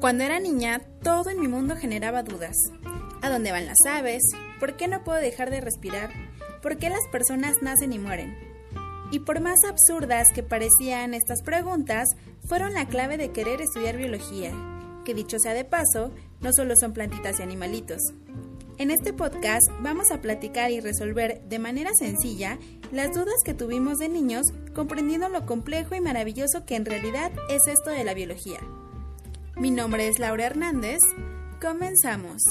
Cuando era niña, todo en mi mundo generaba dudas. ¿A dónde van las aves? ¿Por qué no puedo dejar de respirar? ¿Por qué las personas nacen y mueren? Y por más absurdas que parecían estas preguntas, fueron la clave de querer estudiar biología, que dicho sea de paso, no solo son plantitas y animalitos. En este podcast vamos a platicar y resolver de manera sencilla las dudas que tuvimos de niños, comprendiendo lo complejo y maravilloso que en realidad es esto de la biología. Mi nombre es Laura Hernández. Comenzamos.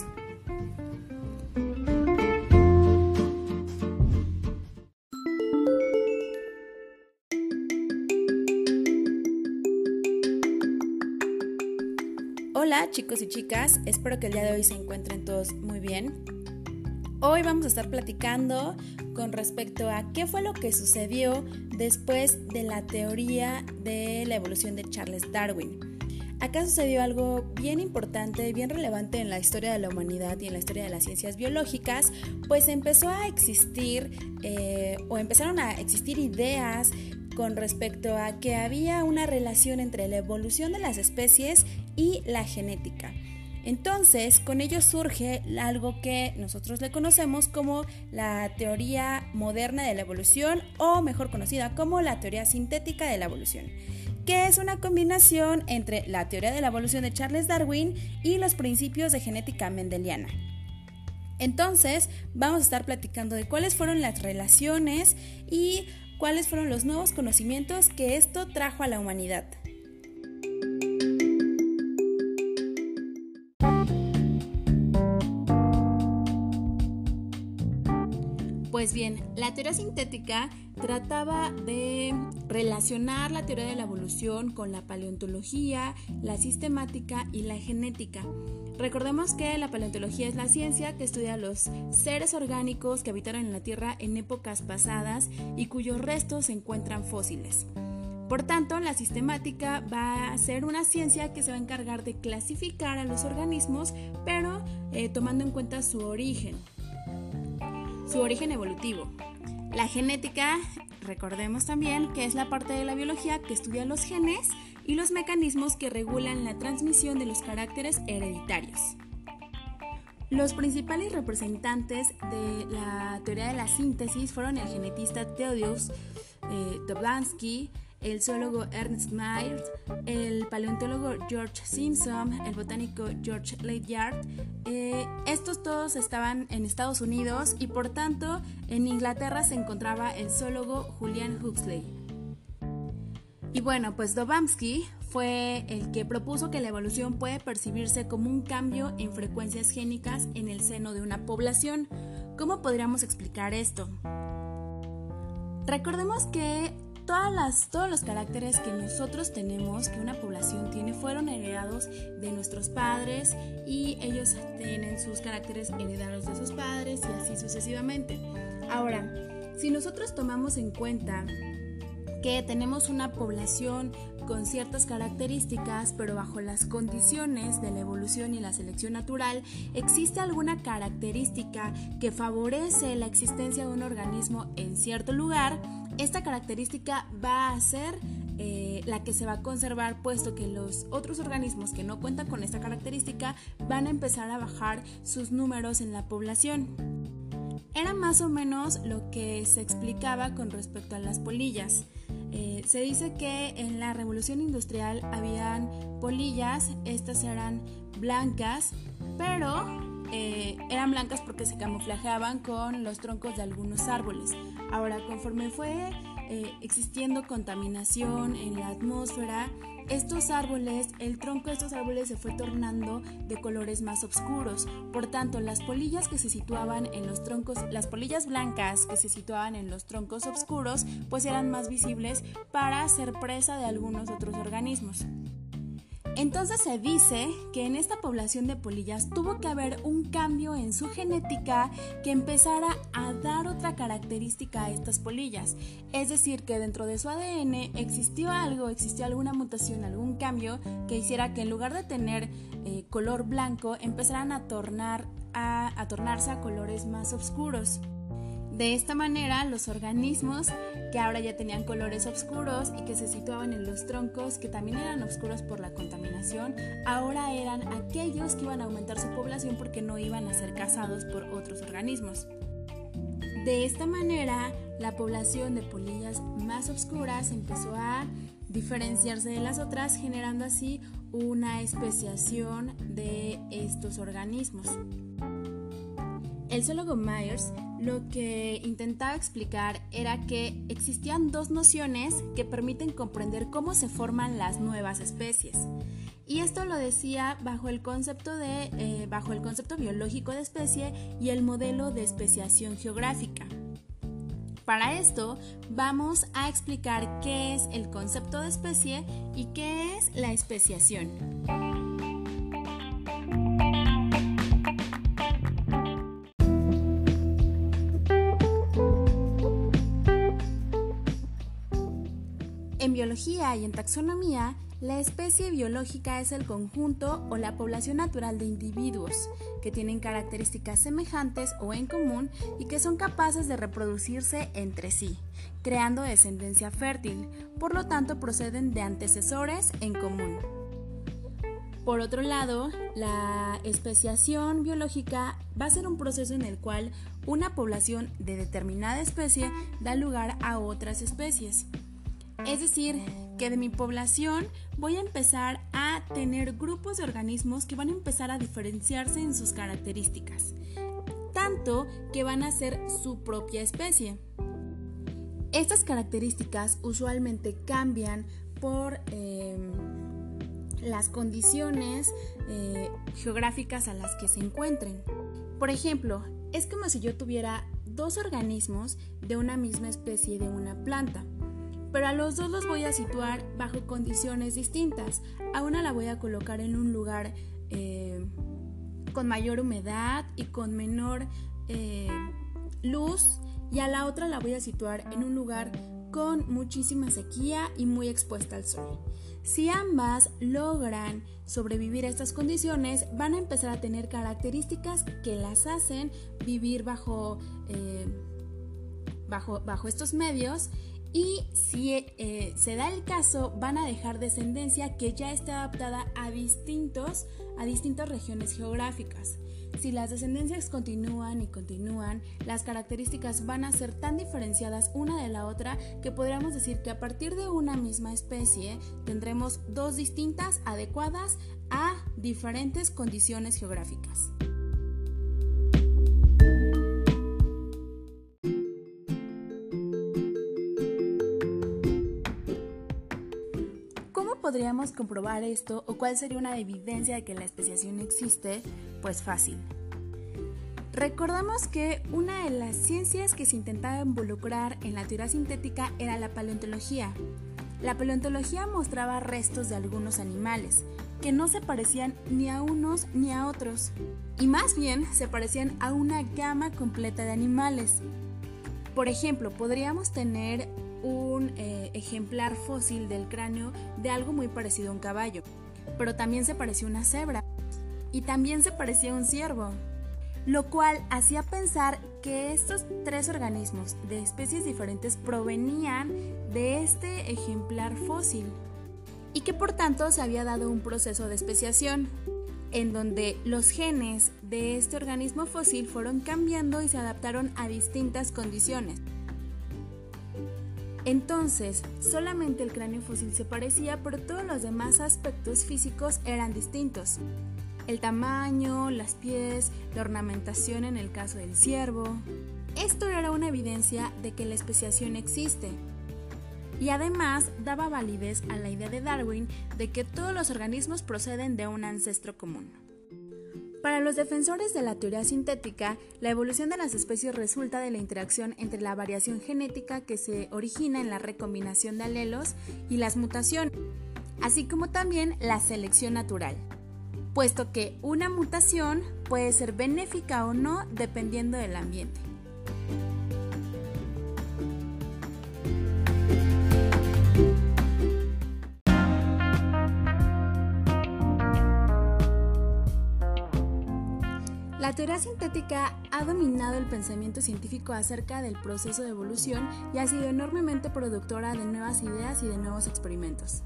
Hola chicos y chicas, espero que el día de hoy se encuentren todos muy bien. Hoy vamos a estar platicando con respecto a qué fue lo que sucedió después de la teoría de la evolución de Charles Darwin. Acá sucedió algo bien importante, bien relevante en la historia de la humanidad y en la historia de las ciencias biológicas, pues empezó a existir eh, o empezaron a existir ideas con respecto a que había una relación entre la evolución de las especies y la genética. Entonces, con ello surge algo que nosotros le conocemos como la teoría moderna de la evolución o mejor conocida como la teoría sintética de la evolución que es una combinación entre la teoría de la evolución de Charles Darwin y los principios de genética mendeliana. Entonces, vamos a estar platicando de cuáles fueron las relaciones y cuáles fueron los nuevos conocimientos que esto trajo a la humanidad. Pues bien, la teoría sintética trataba de relacionar la teoría de la evolución con la paleontología, la sistemática y la genética. Recordemos que la paleontología es la ciencia que estudia los seres orgánicos que habitaron en la Tierra en épocas pasadas y cuyos restos se encuentran fósiles. Por tanto, la sistemática va a ser una ciencia que se va a encargar de clasificar a los organismos, pero eh, tomando en cuenta su origen su origen evolutivo. La genética, recordemos también que es la parte de la biología que estudia los genes y los mecanismos que regulan la transmisión de los caracteres hereditarios. Los principales representantes de la teoría de la síntesis fueron el genetista Theodosius eh, el zoólogo Ernst Mayr, el paleontólogo George Simpson, el botánico George Ledyard. Eh, estos todos estaban en Estados Unidos y por tanto en Inglaterra se encontraba el zoólogo Julian Huxley. Y bueno, pues Dobamsky fue el que propuso que la evolución puede percibirse como un cambio en frecuencias génicas en el seno de una población. ¿Cómo podríamos explicar esto? Recordemos que todos los caracteres que nosotros tenemos, que una población tiene, fueron heredados de nuestros padres y ellos tienen sus caracteres heredados de sus padres y así sucesivamente. Ahora, si nosotros tomamos en cuenta que tenemos una población con ciertas características, pero bajo las condiciones de la evolución y la selección natural, existe alguna característica que favorece la existencia de un organismo en cierto lugar, esta característica va a ser eh, la que se va a conservar puesto que los otros organismos que no cuentan con esta característica van a empezar a bajar sus números en la población. Era más o menos lo que se explicaba con respecto a las polillas. Eh, se dice que en la revolución industrial habían polillas, estas eran blancas, pero eh, eran blancas porque se camuflajeaban con los troncos de algunos árboles. Ahora, conforme fue eh, existiendo contaminación en la atmósfera, estos árboles, el tronco de estos árboles se fue tornando de colores más oscuros. Por tanto, las polillas que se situaban en los troncos, las polillas blancas que se situaban en los troncos oscuros, pues eran más visibles para ser presa de algunos otros organismos. Entonces se dice que en esta población de polillas tuvo que haber un cambio en su genética que empezara a dar otra característica a estas polillas. Es decir, que dentro de su ADN existió algo, existió alguna mutación, algún cambio que hiciera que en lugar de tener eh, color blanco empezaran a, tornar, a, a tornarse a colores más oscuros. De esta manera, los organismos que ahora ya tenían colores oscuros y que se situaban en los troncos, que también eran oscuros por la contaminación, ahora eran aquellos que iban a aumentar su población porque no iban a ser cazados por otros organismos. De esta manera, la población de polillas más oscuras empezó a diferenciarse de las otras, generando así una especiación de estos organismos. El zoólogo Myers lo que intentaba explicar era que existían dos nociones que permiten comprender cómo se forman las nuevas especies. Y esto lo decía bajo el concepto, de, eh, bajo el concepto biológico de especie y el modelo de especiación geográfica. Para esto vamos a explicar qué es el concepto de especie y qué es la especiación. Biología y en taxonomía, la especie biológica es el conjunto o la población natural de individuos que tienen características semejantes o en común y que son capaces de reproducirse entre sí, creando descendencia fértil, por lo tanto proceden de antecesores en común. Por otro lado, la especiación biológica va a ser un proceso en el cual una población de determinada especie da lugar a otras especies. Es decir, que de mi población voy a empezar a tener grupos de organismos que van a empezar a diferenciarse en sus características, tanto que van a ser su propia especie. Estas características usualmente cambian por em, las condiciones eh, geográficas a las que se encuentren. Por ejemplo, es como si yo tuviera dos organismos de una misma especie de una planta pero a los dos los voy a situar bajo condiciones distintas. A una la voy a colocar en un lugar eh, con mayor humedad y con menor eh, luz y a la otra la voy a situar en un lugar con muchísima sequía y muy expuesta al sol. Si ambas logran sobrevivir a estas condiciones, van a empezar a tener características que las hacen vivir bajo, eh, bajo, bajo estos medios y si eh, se da el caso van a dejar descendencia que ya esté adaptada a distintos a distintas regiones geográficas. Si las descendencias continúan y continúan, las características van a ser tan diferenciadas una de la otra que podríamos decir que a partir de una misma especie tendremos dos distintas adecuadas a diferentes condiciones geográficas. Podríamos comprobar esto o cuál sería una evidencia de que la especiación existe? Pues fácil. Recordamos que una de las ciencias que se intentaba involucrar en la teoría sintética era la paleontología. La paleontología mostraba restos de algunos animales, que no se parecían ni a unos ni a otros, y más bien se parecían a una gama completa de animales. Por ejemplo, podríamos tener un eh, ejemplar fósil del cráneo de algo muy parecido a un caballo, pero también se parecía a una cebra y también se parecía a un ciervo, lo cual hacía pensar que estos tres organismos de especies diferentes provenían de este ejemplar fósil y que por tanto se había dado un proceso de especiación en donde los genes de este organismo fósil fueron cambiando y se adaptaron a distintas condiciones. Entonces, solamente el cráneo fósil se parecía, pero todos los demás aspectos físicos eran distintos. El tamaño, las pies, la ornamentación en el caso del ciervo. Esto era una evidencia de que la especiación existe. Y además daba validez a la idea de Darwin de que todos los organismos proceden de un ancestro común. Para los defensores de la teoría sintética, la evolución de las especies resulta de la interacción entre la variación genética que se origina en la recombinación de alelos y las mutaciones, así como también la selección natural, puesto que una mutación puede ser benéfica o no dependiendo del ambiente. La teoría sintética ha dominado el pensamiento científico acerca del proceso de evolución y ha sido enormemente productora de nuevas ideas y de nuevos experimentos.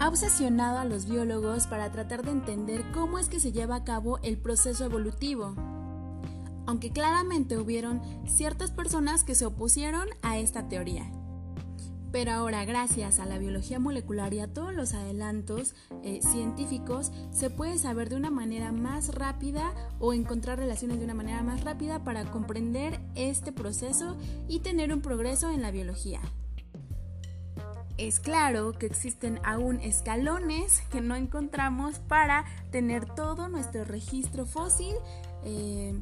Ha obsesionado a los biólogos para tratar de entender cómo es que se lleva a cabo el proceso evolutivo, aunque claramente hubieron ciertas personas que se opusieron a esta teoría. Pero ahora, gracias a la biología molecular y a todos los adelantos eh, científicos, se puede saber de una manera más rápida o encontrar relaciones de una manera más rápida para comprender este proceso y tener un progreso en la biología. Es claro que existen aún escalones que no encontramos para tener todo nuestro registro fósil eh,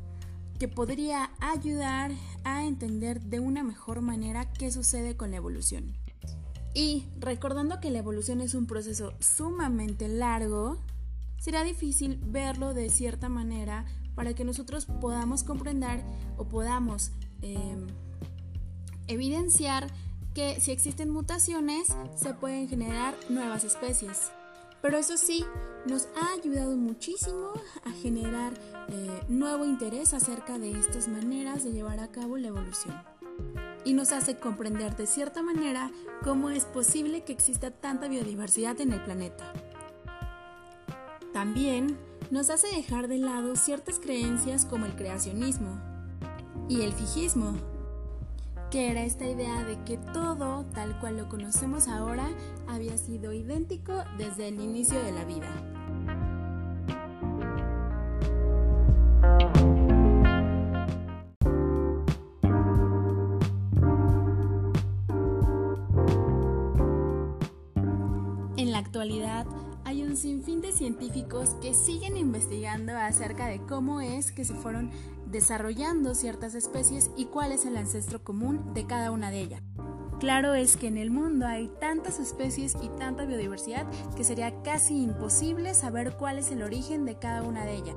que podría ayudar a entender de una mejor manera qué sucede con la evolución. Y recordando que la evolución es un proceso sumamente largo, será difícil verlo de cierta manera para que nosotros podamos comprender o podamos em, evidenciar que si existen mutaciones se pueden generar nuevas especies. Pero eso sí, nos ha ayudado muchísimo a generar eh, nuevo interés acerca de estas maneras de llevar a cabo la evolución y nos hace comprender de cierta manera cómo es posible que exista tanta biodiversidad en el planeta. También nos hace dejar de lado ciertas creencias como el creacionismo y el fijismo, que era esta idea de que todo, tal cual lo conocemos ahora, había sido idéntico desde el inicio de la vida. Sinfín de científicos que siguen investigando acerca de cómo es que se fueron desarrollando ciertas especies y cuál es el ancestro común de cada una de ellas. Claro es que en el mundo hay tantas especies y tanta biodiversidad que sería casi imposible saber cuál es el origen de cada una de ellas.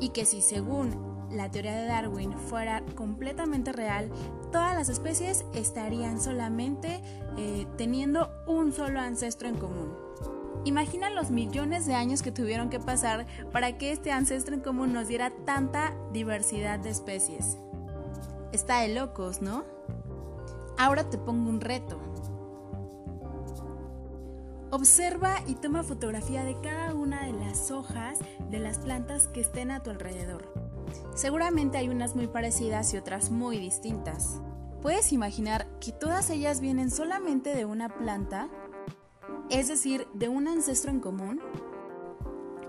Y que si según la teoría de Darwin fuera completamente real, todas las especies estarían solamente eh, teniendo un solo ancestro en común. Imagina los millones de años que tuvieron que pasar para que este ancestro en común nos diera tanta diversidad de especies. Está de locos, ¿no? Ahora te pongo un reto. Observa y toma fotografía de cada una de las hojas de las plantas que estén a tu alrededor. Seguramente hay unas muy parecidas y otras muy distintas. ¿Puedes imaginar que todas ellas vienen solamente de una planta? Es decir, de un ancestro en común,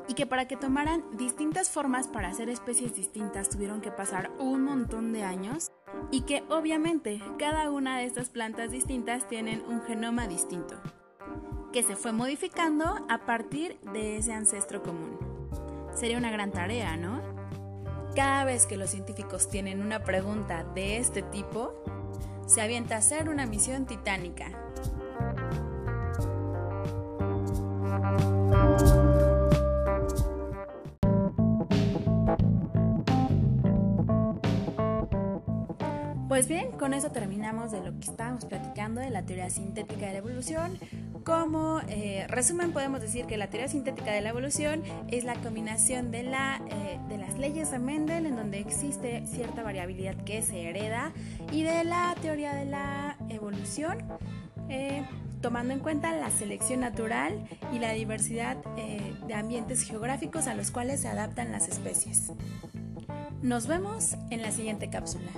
y que para que tomaran distintas formas para hacer especies distintas tuvieron que pasar un montón de años, y que obviamente cada una de estas plantas distintas tienen un genoma distinto, que se fue modificando a partir de ese ancestro común. Sería una gran tarea, ¿no? Cada vez que los científicos tienen una pregunta de este tipo, se avienta a hacer una misión titánica Pues bien, con eso terminamos de lo que estábamos platicando de la teoría sintética de la evolución. Como eh, resumen podemos decir que la teoría sintética de la evolución es la combinación de, la, eh, de las leyes de Mendel en donde existe cierta variabilidad que se hereda y de la teoría de la evolución eh, tomando en cuenta la selección natural y la diversidad de ambientes geográficos a los cuales se adaptan las especies. Nos vemos en la siguiente cápsula.